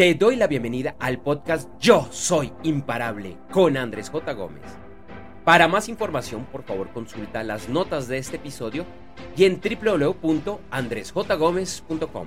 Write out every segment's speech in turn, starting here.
Te doy la bienvenida al podcast Yo Soy Imparable con Andrés J. Gómez. Para más información, por favor, consulta las notas de este episodio y en www.andresjgomez.com.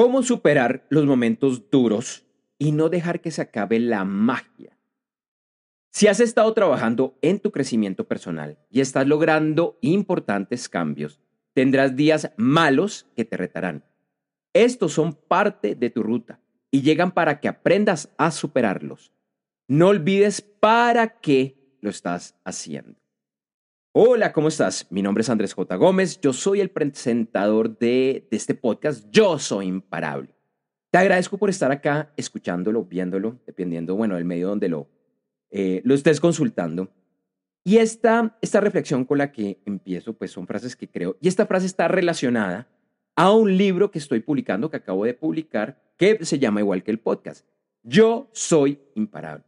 ¿Cómo superar los momentos duros y no dejar que se acabe la magia? Si has estado trabajando en tu crecimiento personal y estás logrando importantes cambios, tendrás días malos que te retarán. Estos son parte de tu ruta y llegan para que aprendas a superarlos. No olvides para qué lo estás haciendo. Hola, ¿cómo estás? Mi nombre es Andrés J. Gómez, yo soy el presentador de, este podcast Yo Soy Imparable. Te agradezco por estar acá escuchándolo, viéndolo, dependiendo, bueno, del medio donde lo, eh, lo estés consultando. Y esta, esta reflexión con la que empiezo, pues son frases que creo, y esta frase está relacionada a un libro que estoy publicando, que acabo de publicar, que se llama igual que el podcast. Yo soy imparable.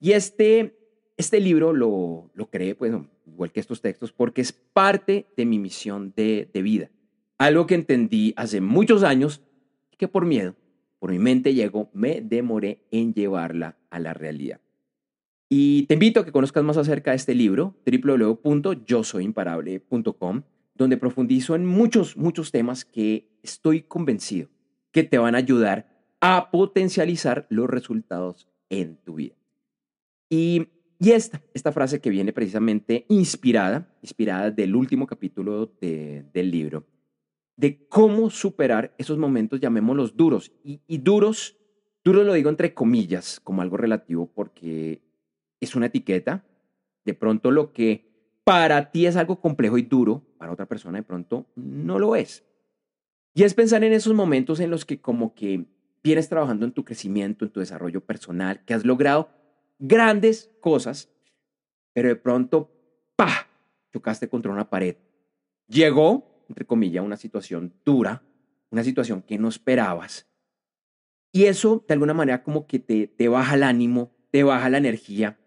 Y este, este libro lo, lo creé, pues, igual que estos textos, porque es parte de mi misión de, vida. Algo que entendí hace muchos años y que por miedo, por mi mente llegó, me demoré en llevarla a la realidad. Y te invito a que conozcas más acerca de este libro, www.yosoyimparable.com, donde profundizo en muchos, muchos temas que estoy convencido que te van a ayudar a potencializar los resultados en tu vida. Y y esta, esta frase que viene precisamente inspirada, inspirada del último capítulo del libro, de cómo superar esos momentos, llamémoslos duros. Y, y duros, duros lo digo entre comillas, como algo relativo, porque es una etiqueta. De pronto lo que para ti es algo complejo y duro, para otra persona de pronto no lo es. Y es pensar en esos momentos en los que como que vienes trabajando en tu crecimiento, en tu desarrollo personal, que has logrado grandes cosas, pero de pronto, ¡pa! chocaste contra una pared. Llegó, entre comillas, una situación dura, una situación que no esperabas. Y eso, de alguna manera, como que te, te baja el ánimo, te baja la energía.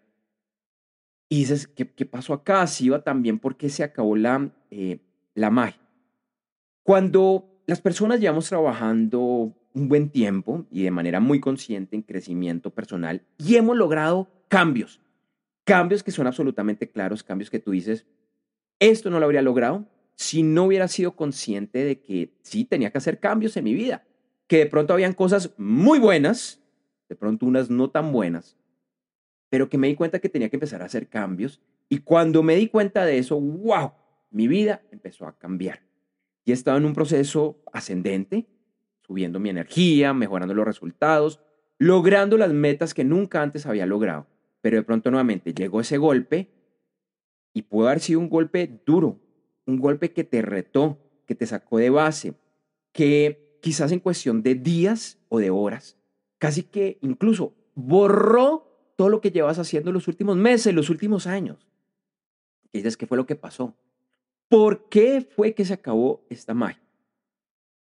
Y dices, ¿qué, qué pasó acá? Así iba también porque se acabó la, eh, la magia. Cuando las personas llevamos trabajando un buen tiempo y de manera muy consciente en crecimiento personal y hemos logrado cambios, cambios que son absolutamente claros, cambios que tú dices, esto no lo habría logrado si no hubiera sido consciente de que sí tenía que hacer cambios en mi vida, que de pronto habían cosas muy buenas, de pronto unas no tan buenas, pero que me di cuenta que tenía que empezar a hacer cambios y cuando me di cuenta de eso, wow, mi vida empezó a cambiar. Y he estado en un proceso ascendente, subiendo mi energía, mejorando los resultados, logrando las metas que nunca antes había logrado. Pero de pronto nuevamente llegó ese golpe y pudo haber sido un golpe duro, un golpe que te retó, que te sacó de base, que quizás en cuestión de días o de horas, casi que incluso borró todo lo que llevas haciendo los últimos meses, los últimos años. Y dices, ¿qué fue lo que pasó? ¿Por qué fue que se acabó esta magia?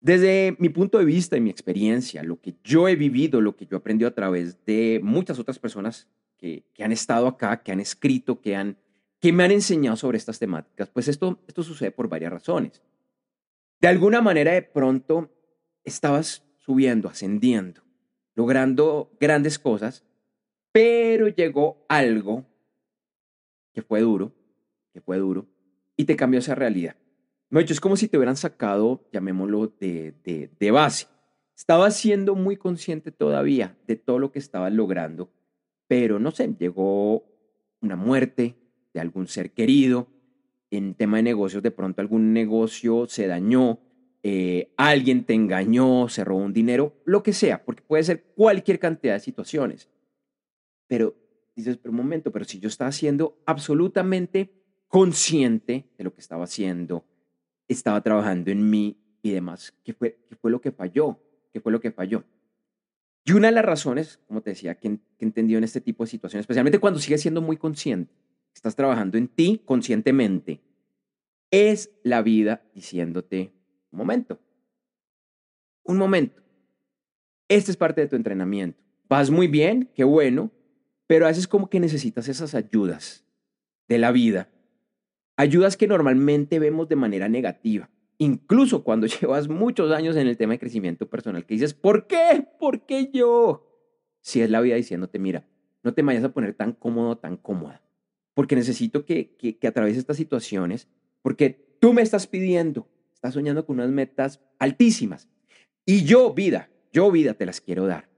Desde mi punto de vista y mi experiencia, lo que yo he vivido, lo que yo he aprendido a través de muchas otras personas que, han estado acá, que han escrito, que, han, que me han enseñado sobre estas temáticas, pues esto, esto sucede por varias razones. De alguna manera, de pronto, estabas subiendo, ascendiendo, logrando grandes cosas, pero llegó algo que fue duro, que fue duro, y te cambió esa realidad. Hecho, es como si te hubieran sacado, llamémoslo, de, de, de base. estaba siendo muy consciente todavía de todo lo que estaba logrando, pero no sé, llegó una muerte de algún ser querido, en tema de negocios, de pronto algún negocio se dañó, eh, alguien te engañó, se robó un dinero, lo que sea, porque puede ser cualquier cantidad de situaciones. Pero dices, pero un momento, pero si yo estaba siendo absolutamente consciente de lo que estaba haciendo, estaba trabajando en mí y demás, ¿qué fue, qué fue lo que falló? ¿Qué fue lo que falló? Y una de las razones, como te decía, que, que entendió en este tipo de situaciones, especialmente cuando sigues siendo muy consciente, estás trabajando en ti conscientemente, es la vida diciéndote, un momento, un momento, este es parte de tu entrenamiento. Vas muy bien, qué bueno, pero a veces como que necesitas esas ayudas de la vida, ayudas que normalmente vemos de manera negativa, incluso cuando llevas muchos años en el tema de crecimiento personal, que dices, ¿por qué? ¿Por qué yo? Si es la vida diciéndote, mira, no te vayas a poner tan cómodo, tan cómoda porque necesito que, que, que atravieses estas situaciones, porque tú me estás pidiendo, estás soñando con unas metas altísimas. Y yo, vida, yo, vida, te las quiero dar.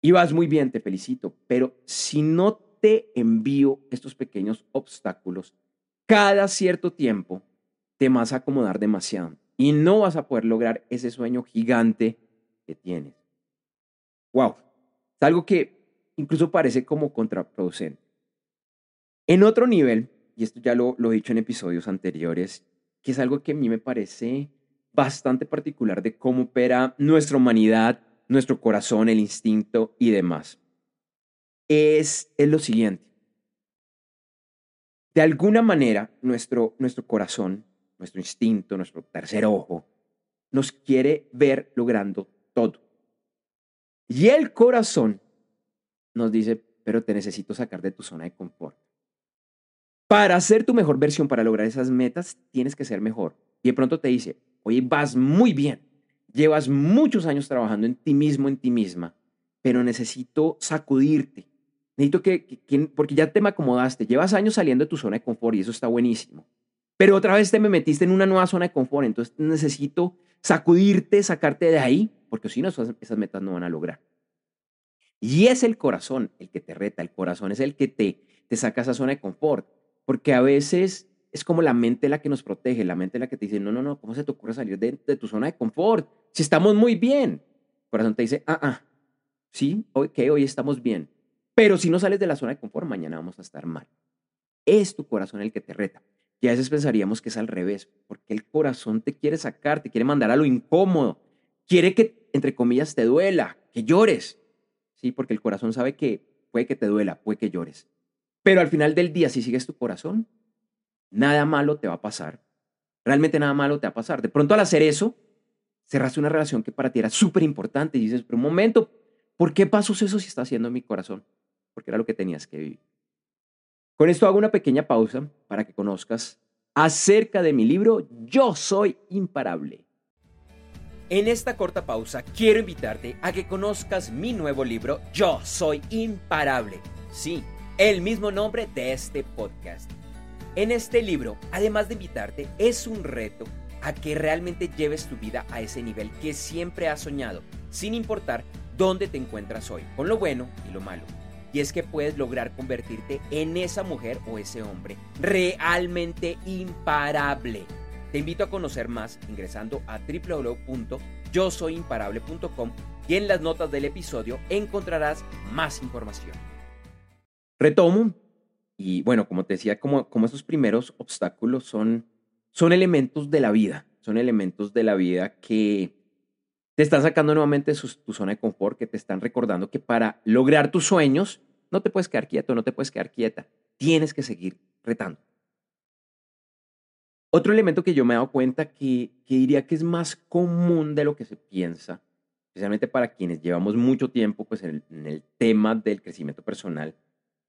Y vas muy bien, te felicito, pero si no te envío estos pequeños obstáculos, cada cierto tiempo te vas a acomodar demasiado y no vas a poder lograr ese sueño gigante que tienes. Wow, es algo que incluso parece como contraproducente. En otro nivel, y esto ya lo, lo he dicho en episodios anteriores, que es algo que a mí me parece bastante particular de cómo opera nuestra humanidad, nuestro corazón, el instinto y demás, es, es lo siguiente. De alguna manera, nuestro, nuestro corazón, nuestro instinto, nuestro tercer ojo, nos quiere ver logrando todo. Y el corazón nos dice, pero te necesito sacar de tu zona de confort. Para ser tu mejor versión, para lograr esas metas, tienes que ser mejor. Y de pronto te dice, oye, vas muy bien, llevas muchos años trabajando en ti mismo, en ti misma, pero necesito sacudirte. Necesito que, porque ya te me acomodaste, llevas años saliendo de tu zona de confort y eso está buenísimo. Pero otra vez te me metiste en una nueva zona de confort, entonces necesito sacudirte, sacarte de ahí, porque si no, esas, metas no van a lograr. Y es el corazón el que te reta, el corazón es el que te, te saca esa zona de confort. Porque a veces es como la mente la que nos protege, la mente la que te dice, no, no, no, ¿cómo se te ocurre salir de, tu zona de confort? Si estamos muy bien. El corazón te dice, ah, ah, sí, ok, hoy estamos bien. Pero si no sales de la zona de confort, mañana vamos a estar mal. Es tu corazón el que te reta. Y a veces pensaríamos que es al revés, porque el corazón te quiere sacar, te quiere mandar a lo incómodo, quiere que, entre comillas, te duela, que llores. Sí, porque el corazón sabe que puede que te duela, puede que llores. Pero al final del día, si sigues tu corazón, nada malo te va a pasar. Realmente nada malo te va a pasar. De pronto al hacer eso, cerraste una relación que para ti era súper importante y dices, pero un momento, ¿por qué pasó eso si está haciendo mi corazón? Porque era lo que tenías que vivir. Con esto hago una pequeña pausa para que conozcas acerca de mi libro Yo Soy Imparable. En esta corta pausa quiero invitarte a que conozcas mi nuevo libro Yo Soy Imparable. Sí el mismo nombre de este podcast. En este libro, además de invitarte, es un reto a que realmente lleves tu vida a ese nivel que siempre has soñado, sin importar dónde te encuentras hoy, con lo bueno y lo malo. Y es que puedes lograr convertirte en esa mujer o ese hombre realmente imparable. Te invito a conocer más ingresando a www.yosoyimparable.com y en las notas del episodio encontrarás más información. Retomo y bueno, como te decía, como, como esos primeros obstáculos son, son elementos de la vida, son elementos de la vida que te están sacando nuevamente de tu zona de confort, que te están recordando que para lograr tus sueños no te puedes quedar quieto, no te puedes quedar quieta, tienes que seguir retando. Otro elemento que yo me he dado cuenta que, que diría que es más común de lo que se piensa, especialmente para quienes llevamos mucho tiempo pues, en el tema del crecimiento personal,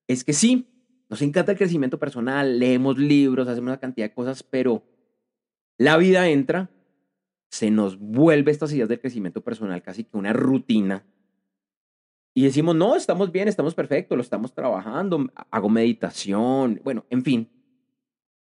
es que sí, nos encanta el crecimiento personal, leemos libros, hacemos una cantidad de cosas, pero la vida entra, se nos vuelve estas ideas del crecimiento personal casi que una rutina. Y decimos, no, estamos bien, estamos perfectos, lo estamos trabajando, hago meditación, bueno, en fin.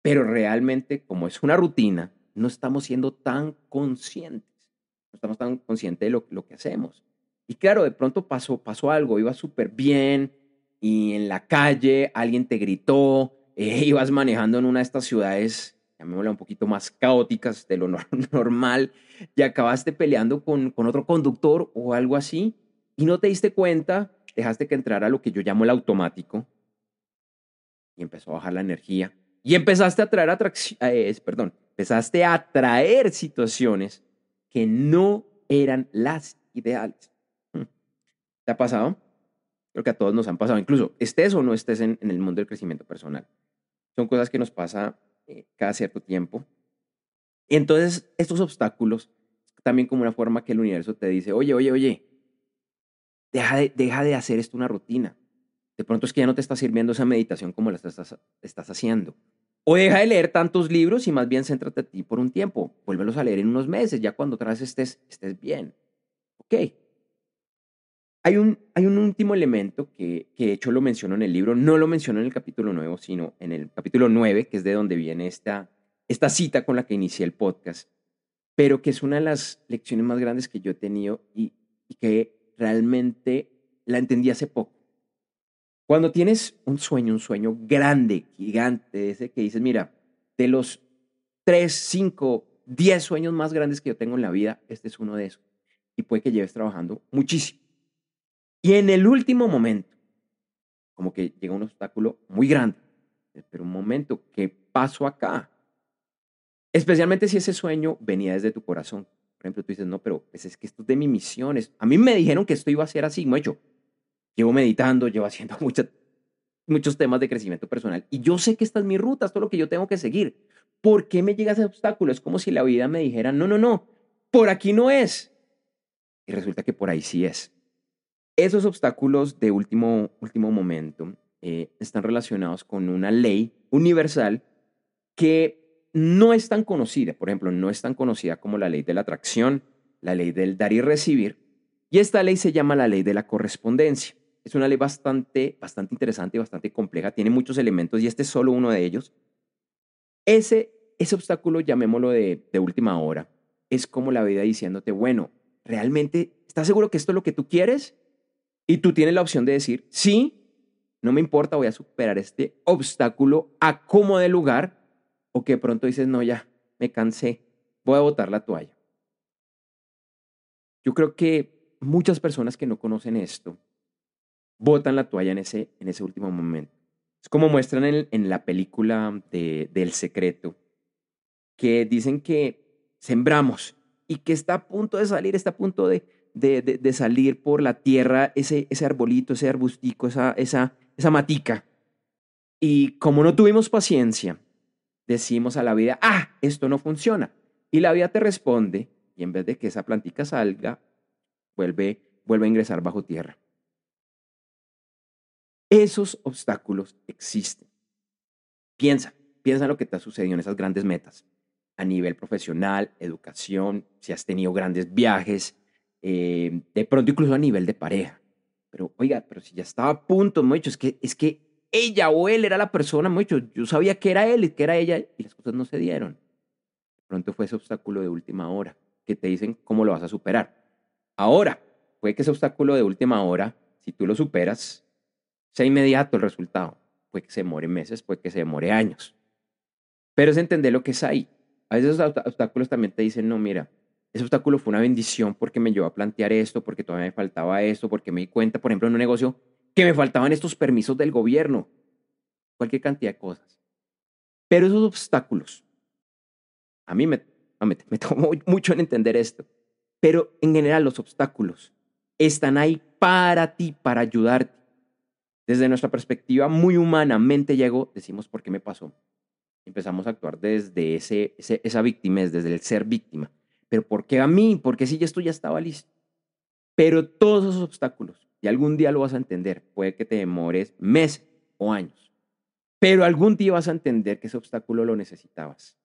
Pero realmente, como es una rutina, no estamos siendo tan conscientes. no estamos tan conscientes de lo, lo que hacemos. Y claro, de pronto pasó, pasó algo, iba súper bien y en la calle alguien te gritó, eh, ibas manejando en una de estas ciudades, llamémosla un poquito más caóticas de lo normal, y acabaste peleando con, con otro conductor o algo así, y no te diste cuenta, dejaste que entrara lo que yo llamo el automático, y empezó a bajar la energía, y empezaste a traer eh, perdón, empezaste a atraer situaciones que no eran las ideales. Hmm. ¿Te ha pasado? Creo que a todos nos han pasado, incluso estés o no estés en, el mundo del crecimiento personal. Son cosas que nos pasa eh, cada cierto tiempo. Y entonces, estos obstáculos, también como una forma que el universo te dice, oye, oye, oye, deja de, deja de hacer esto una rutina. De pronto es que ya no te está sirviendo esa meditación como la estás, estás haciendo. O deja de leer tantos libros y más bien céntrate a ti por un tiempo. Vuélvelos a leer en unos meses, ya cuando otra vez estés, estés bien. Ok. Hay un, último elemento que, que, de hecho lo menciono en el libro, no lo menciono en el capítulo nuevo, sino en el capítulo 9, que es de donde viene esta, esta cita con la que inicié el podcast, pero que es una de las lecciones más grandes que yo he tenido y, y que realmente la entendí hace poco. Cuando tienes un sueño, un sueño grande, gigante, ese que dices, mira, de los 3, 5, 10 sueños más grandes que yo tengo en la vida, este es uno de esos. Y puede que lleves trabajando muchísimo. Y en el último momento, como que llega un obstáculo muy grande, pero un momento, ¿qué pasó acá? Especialmente si ese sueño venía desde tu corazón. Por ejemplo, tú dices, no, pero pues es que esto es de mis misiones. A mí me dijeron que esto iba a ser así, mucho. Llevo meditando, llevo haciendo muchos temas de crecimiento personal. Y yo sé que esta es mi ruta, esto es lo que yo tengo que seguir. ¿Por qué me llega ese obstáculo? Es como si la vida me dijera, no, no, no, por aquí no es. Y resulta que por ahí sí es. Esos obstáculos de último, último momento eh, están relacionados con una ley universal que no es tan conocida. Por ejemplo, no es tan conocida como la ley de la atracción, la ley del dar y recibir. Y esta ley se llama la ley de la correspondencia. Es una ley bastante, bastante interesante y bastante compleja. Tiene muchos elementos y este es solo uno de ellos. Ese, ese obstáculo, llamémoslo de, de última hora, es como la vida diciéndote, bueno, ¿realmente estás seguro que esto es lo que tú quieres? Y tú tienes la opción de decir, sí, no me importa, voy a superar este obstáculo a como de lugar, o que pronto dices, no, ya, me cansé, voy a botar la toalla. Yo creo que muchas personas que no conocen esto botan la toalla en ese, en ese último momento. Es como muestran en, en la película de, del secreto, que dicen que sembramos y que está a punto de salir, está a punto de, de, salir por la tierra ese, ese arbolito, ese arbustico, esa, esa, esa matica. Y como no tuvimos paciencia, decimos a la vida, ah, esto no funciona. Y la vida te responde, y en vez de que esa plantica salga, vuelve, vuelve a ingresar bajo tierra. Esos obstáculos existen. Piensa, piensa en lo que te ha sucedido en esas grandes metas, a nivel profesional, educación, si has tenido grandes viajes, eh, de pronto incluso a nivel de pareja. Pero oiga, pero si ya estaba a punto, mucho, es que, es que ella o él era la persona, mucho, yo sabía que era él y que era ella y las cosas no se dieron. De pronto fue ese obstáculo de última hora que te dicen cómo lo vas a superar. Ahora, puede que ese obstáculo de última hora, si tú lo superas, sea inmediato el resultado. Puede que se demore meses, puede que se demore años. Pero es entender lo que es ahí. A veces los obstáculos también te dicen, no, mira, ese obstáculo fue una bendición porque me llevó a plantear esto, porque todavía me faltaba esto, porque me di cuenta, por ejemplo, en un negocio, que me faltaban estos permisos del gobierno, cualquier cantidad de cosas. Pero esos obstáculos, a mí me, me, me tomó mucho en entender esto, pero en general los obstáculos están ahí para ti, para ayudarte. Desde nuestra perspectiva muy humana, mente llegó, decimos, ¿por qué me pasó? Empezamos a actuar desde esa víctima, desde el ser víctima pero ¿por qué a mí? Porque si ya esto ya estaba listo. Pero todos esos obstáculos, y algún día lo vas a entender, puede que te demores meses o años, pero algún día vas a entender que ese obstáculo lo necesitabas.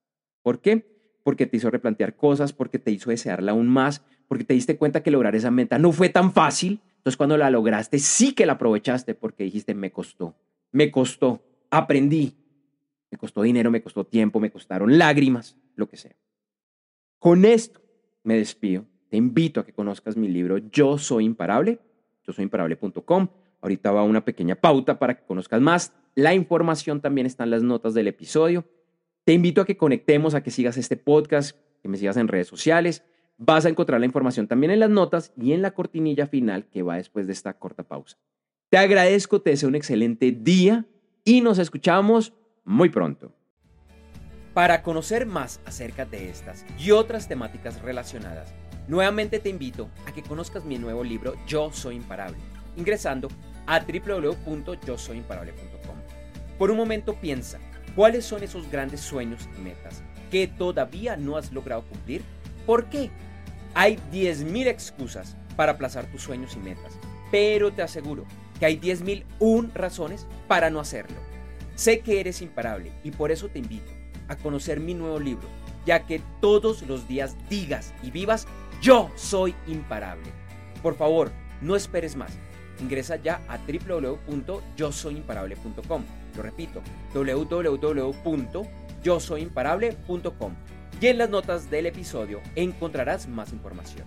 ¿Por qué? Porque te hizo replantear cosas, porque te hizo desearla aún más, porque te diste cuenta que lograr esa meta no fue tan fácil. Entonces cuando la lograste, sí que la aprovechaste porque dijiste, me costó, me costó, aprendí, me costó dinero, me costó tiempo, me costaron lágrimas, lo que sea. Con esto me despido. te invito a que conozcas mi libro Yo Soy Imparable, yo soy imparable.com. Ahorita va una pequeña pauta para que conozcas más. La información también está en las notas del episodio. Te invito a que conectemos, a que sigas este podcast, que me sigas en redes sociales. Vas a encontrar la información también en las notas y en la cortinilla final que va después de esta corta pausa. Te agradezco, te deseo un excelente día y nos escuchamos muy pronto. Para conocer más acerca de estas y otras temáticas relacionadas, nuevamente te invito a que conozcas mi nuevo libro Yo Soy Imparable, ingresando a www.yosoyimparable.com. Por un momento piensa, ¿cuáles son esos grandes sueños y metas que todavía no has logrado cumplir? ¿Por qué? Hay 10.000 excusas para aplazar tus sueños y metas, pero te aseguro que hay 10.001 razones para no hacerlo. Sé que eres imparable y por eso te invito a conocer mi nuevo libro, ya que todos los días digas y vivas, yo soy imparable. Por favor, no esperes más. Ingresa ya a www.yosoyimparable.com. Lo repito, www.yosoyimparable.com. Y en las notas del episodio encontrarás más información.